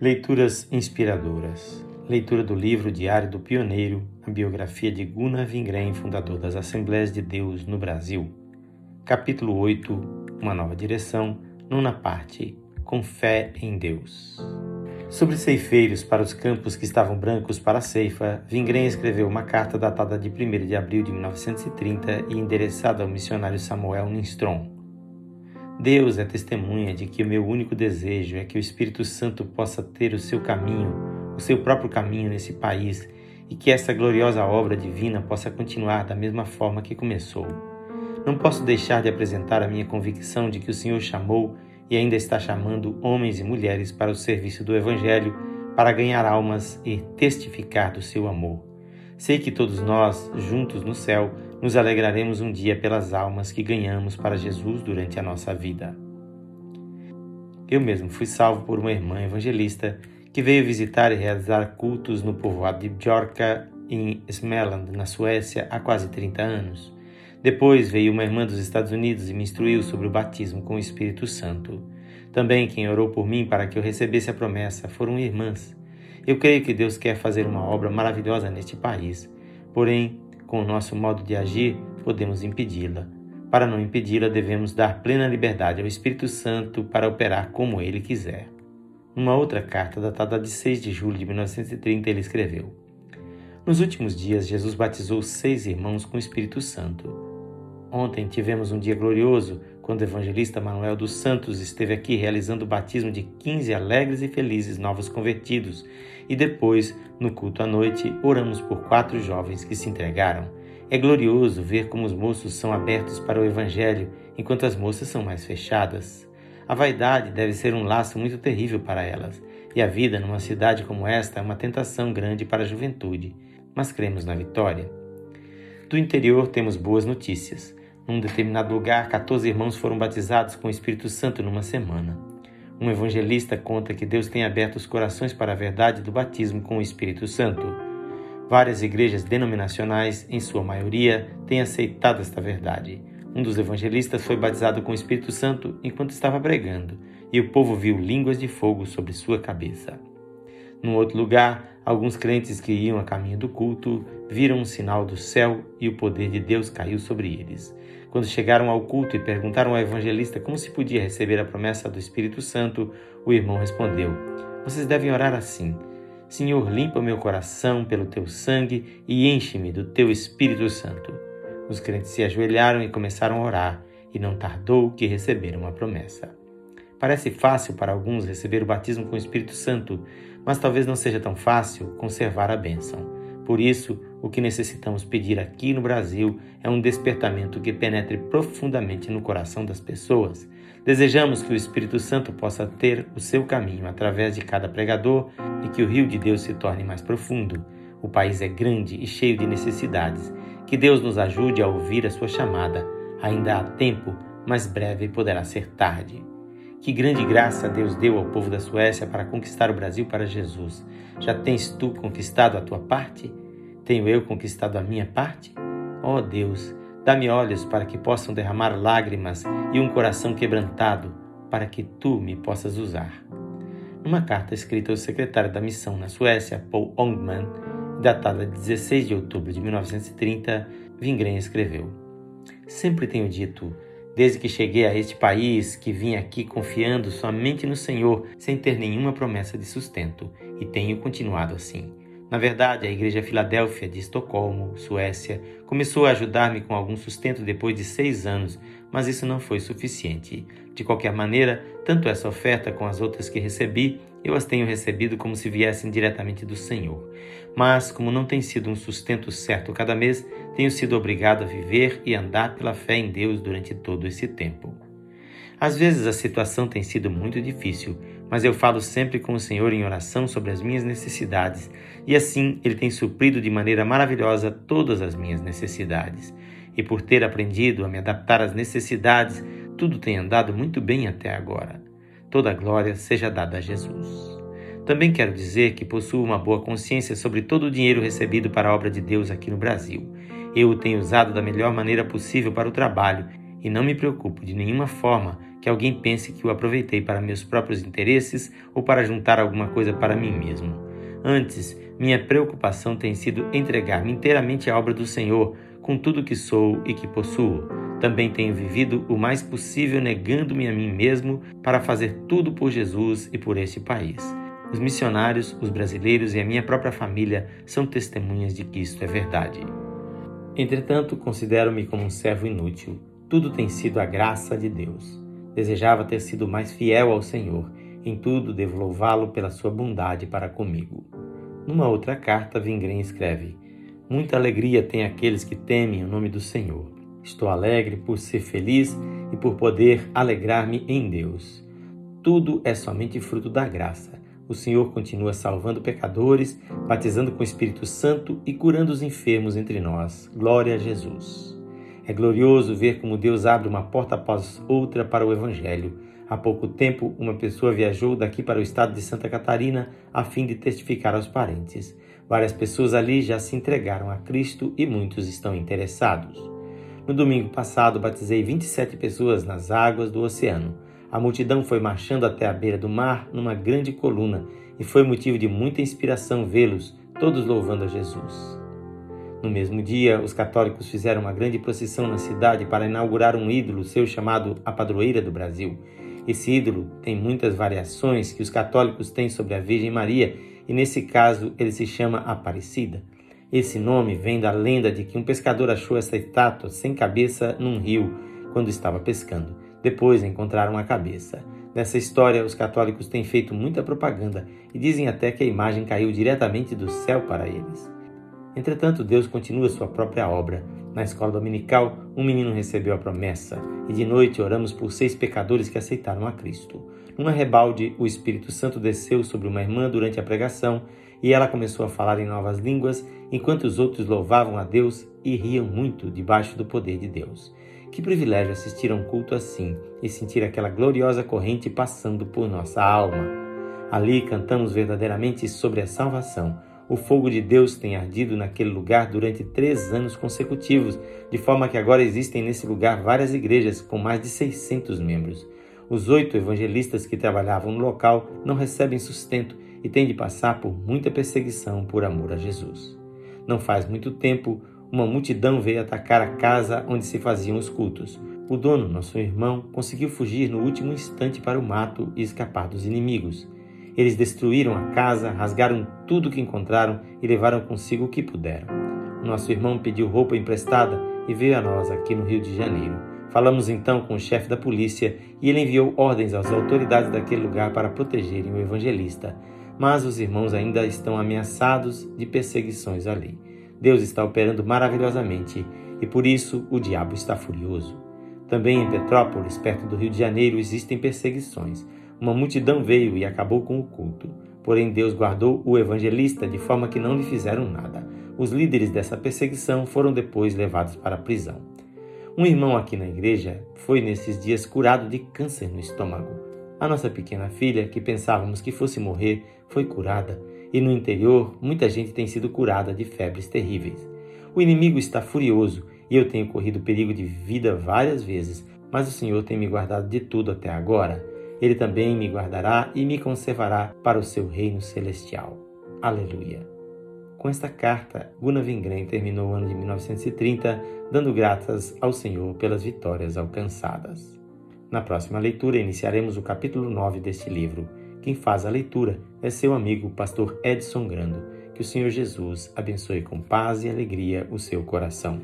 Leituras inspiradoras. Leitura do livro Diário do Pioneiro, a biografia de Gunnar Wingren, fundador das Assembleias de Deus no Brasil. Capítulo 8, Uma nova direção, nona parte, com fé em Deus. Sobre ceifeiros para os campos que estavam brancos para a ceifa, Wingren escreveu uma carta datada de 1 de abril de 1930 e endereçada ao missionário Samuel Ninstrom. Deus é testemunha de que o meu único desejo é que o Espírito Santo possa ter o seu caminho, o seu próprio caminho nesse país e que essa gloriosa obra divina possa continuar da mesma forma que começou. Não posso deixar de apresentar a minha convicção de que o Senhor chamou e ainda está chamando homens e mulheres para o serviço do Evangelho, para ganhar almas e testificar do seu amor. Sei que todos nós, juntos no céu, nos alegraremos um dia pelas almas que ganhamos para Jesus durante a nossa vida. Eu mesmo fui salvo por uma irmã evangelista que veio visitar e realizar cultos no povoado de Bjorka, em Smeland, na Suécia, há quase 30 anos. Depois veio uma irmã dos Estados Unidos e me instruiu sobre o batismo com o Espírito Santo. Também quem orou por mim para que eu recebesse a promessa foram irmãs. Eu creio que Deus quer fazer uma obra maravilhosa neste país. Porém, com o nosso modo de agir, podemos impedi-la. Para não impedi-la, devemos dar plena liberdade ao Espírito Santo para operar como ele quiser. Numa outra carta, datada de 6 de julho de 1930, ele escreveu: Nos últimos dias, Jesus batizou seis irmãos com o Espírito Santo. Ontem tivemos um dia glorioso quando o evangelista Manuel dos Santos esteve aqui realizando o batismo de 15 alegres e felizes novos convertidos, e depois, no culto à noite, oramos por quatro jovens que se entregaram. É glorioso ver como os moços são abertos para o evangelho, enquanto as moças são mais fechadas. A vaidade deve ser um laço muito terrível para elas, e a vida numa cidade como esta é uma tentação grande para a juventude, mas cremos na vitória. Do interior temos boas notícias. Num determinado lugar, 14 irmãos foram batizados com o Espírito Santo numa semana. Um evangelista conta que Deus tem aberto os corações para a verdade do batismo com o Espírito Santo. Várias igrejas denominacionais, em sua maioria, têm aceitado esta verdade. Um dos evangelistas foi batizado com o Espírito Santo enquanto estava pregando, e o povo viu línguas de fogo sobre sua cabeça. Num outro lugar, alguns crentes que iam a caminho do culto viram um sinal do céu e o poder de Deus caiu sobre eles. Quando chegaram ao culto e perguntaram ao evangelista como se podia receber a promessa do Espírito Santo, o irmão respondeu: Vocês devem orar assim: Senhor, limpa meu coração pelo teu sangue e enche-me do teu Espírito Santo. Os crentes se ajoelharam e começaram a orar, e não tardou que receberam a promessa. Parece fácil para alguns receber o batismo com o Espírito Santo, mas talvez não seja tão fácil conservar a bênção. Por isso, o que necessitamos pedir aqui no Brasil é um despertamento que penetre profundamente no coração das pessoas. Desejamos que o Espírito Santo possa ter o seu caminho através de cada pregador e que o rio de Deus se torne mais profundo. O país é grande e cheio de necessidades. Que Deus nos ajude a ouvir a sua chamada. Ainda há tempo, mas breve poderá ser tarde. Que grande graça Deus deu ao povo da Suécia para conquistar o Brasil para Jesus. Já tens tu conquistado a tua parte? Tenho eu conquistado a minha parte? Ó oh Deus, dá-me olhos para que possam derramar lágrimas e um coração quebrantado para que tu me possas usar. Numa carta escrita ao secretário da missão na Suécia, Paul Ongman, datada de 16 de outubro de 1930, Vingren escreveu: Sempre tenho dito, desde que cheguei a este país, que vim aqui confiando somente no Senhor, sem ter nenhuma promessa de sustento, e tenho continuado assim. Na verdade, a Igreja Filadélfia de Estocolmo, Suécia, começou a ajudar-me com algum sustento depois de seis anos, mas isso não foi suficiente. De qualquer maneira, tanto essa oferta como as outras que recebi, eu as tenho recebido como se viessem diretamente do Senhor. Mas, como não tem sido um sustento certo cada mês, tenho sido obrigado a viver e andar pela fé em Deus durante todo esse tempo. Às vezes a situação tem sido muito difícil, mas eu falo sempre com o Senhor em oração sobre as minhas necessidades, e assim Ele tem suprido de maneira maravilhosa todas as minhas necessidades. E por ter aprendido a me adaptar às necessidades, tudo tem andado muito bem até agora. Toda a glória seja dada a Jesus. Também quero dizer que possuo uma boa consciência sobre todo o dinheiro recebido para a obra de Deus aqui no Brasil. Eu o tenho usado da melhor maneira possível para o trabalho e não me preocupo de nenhuma forma que alguém pense que o aproveitei para meus próprios interesses ou para juntar alguma coisa para mim mesmo. Antes, minha preocupação tem sido entregar-me inteiramente à obra do Senhor, com tudo que sou e que possuo. Também tenho vivido o mais possível negando-me a mim mesmo para fazer tudo por Jesus e por este país. Os missionários, os brasileiros e a minha própria família são testemunhas de que isto é verdade. Entretanto, considero-me como um servo inútil. Tudo tem sido a graça de Deus. Desejava ter sido mais fiel ao Senhor. Em tudo devo louvá-lo pela sua bondade para comigo. Numa outra carta, Vingrem escreve: Muita alegria tem aqueles que temem o nome do Senhor. Estou alegre por ser feliz e por poder alegrar-me em Deus. Tudo é somente fruto da graça. O Senhor continua salvando pecadores, batizando com o Espírito Santo e curando os enfermos entre nós. Glória a Jesus. É glorioso ver como Deus abre uma porta após outra para o Evangelho. Há pouco tempo, uma pessoa viajou daqui para o estado de Santa Catarina a fim de testificar aos parentes. Várias pessoas ali já se entregaram a Cristo e muitos estão interessados. No domingo passado, batizei 27 pessoas nas águas do oceano. A multidão foi marchando até a beira do mar numa grande coluna e foi motivo de muita inspiração vê-los, todos louvando a Jesus. No mesmo dia, os católicos fizeram uma grande procissão na cidade para inaugurar um ídolo seu chamado a Padroeira do Brasil. Esse ídolo tem muitas variações que os católicos têm sobre a Virgem Maria e, nesse caso, ele se chama Aparecida. Esse nome vem da lenda de que um pescador achou essa estátua sem cabeça num rio quando estava pescando. Depois encontraram a cabeça. Nessa história, os católicos têm feito muita propaganda e dizem até que a imagem caiu diretamente do céu para eles. Entretanto, Deus continua sua própria obra. Na escola dominical, um menino recebeu a promessa, e de noite oramos por seis pecadores que aceitaram a Cristo. Numa rebalde, o Espírito Santo desceu sobre uma irmã durante a pregação e ela começou a falar em novas línguas, enquanto os outros louvavam a Deus e riam muito debaixo do poder de Deus. Que privilégio assistir a um culto assim e sentir aquela gloriosa corrente passando por nossa alma. Ali cantamos verdadeiramente sobre a salvação. O fogo de Deus tem ardido naquele lugar durante três anos consecutivos, de forma que agora existem nesse lugar várias igrejas com mais de 600 membros. Os oito evangelistas que trabalhavam no local não recebem sustento e têm de passar por muita perseguição por amor a Jesus. Não faz muito tempo, uma multidão veio atacar a casa onde se faziam os cultos. O dono, nosso irmão, conseguiu fugir no último instante para o mato e escapar dos inimigos. Eles destruíram a casa, rasgaram tudo que encontraram e levaram consigo o que puderam. Nosso irmão pediu roupa emprestada e veio a nós aqui no Rio de Janeiro. Falamos então com o chefe da polícia e ele enviou ordens às autoridades daquele lugar para protegerem o evangelista. Mas os irmãos ainda estão ameaçados de perseguições ali. Deus está operando maravilhosamente e por isso o diabo está furioso. Também em Petrópolis, perto do Rio de Janeiro, existem perseguições. Uma multidão veio e acabou com o culto. Porém, Deus guardou o evangelista de forma que não lhe fizeram nada. Os líderes dessa perseguição foram depois levados para a prisão. Um irmão aqui na igreja foi nesses dias curado de câncer no estômago. A nossa pequena filha, que pensávamos que fosse morrer, foi curada e no interior muita gente tem sido curada de febres terríveis. O inimigo está furioso e eu tenho corrido perigo de vida várias vezes, mas o Senhor tem me guardado de tudo até agora. Ele também me guardará e me conservará para o seu reino celestial. Aleluia. Com esta carta, Gunnar Wingren terminou o ano de 1930 dando graças ao Senhor pelas vitórias alcançadas. Na próxima leitura, iniciaremos o capítulo 9 deste livro quem faz a leitura é seu amigo, pastor Edson Grando. Que o Senhor Jesus abençoe com paz e alegria o seu coração.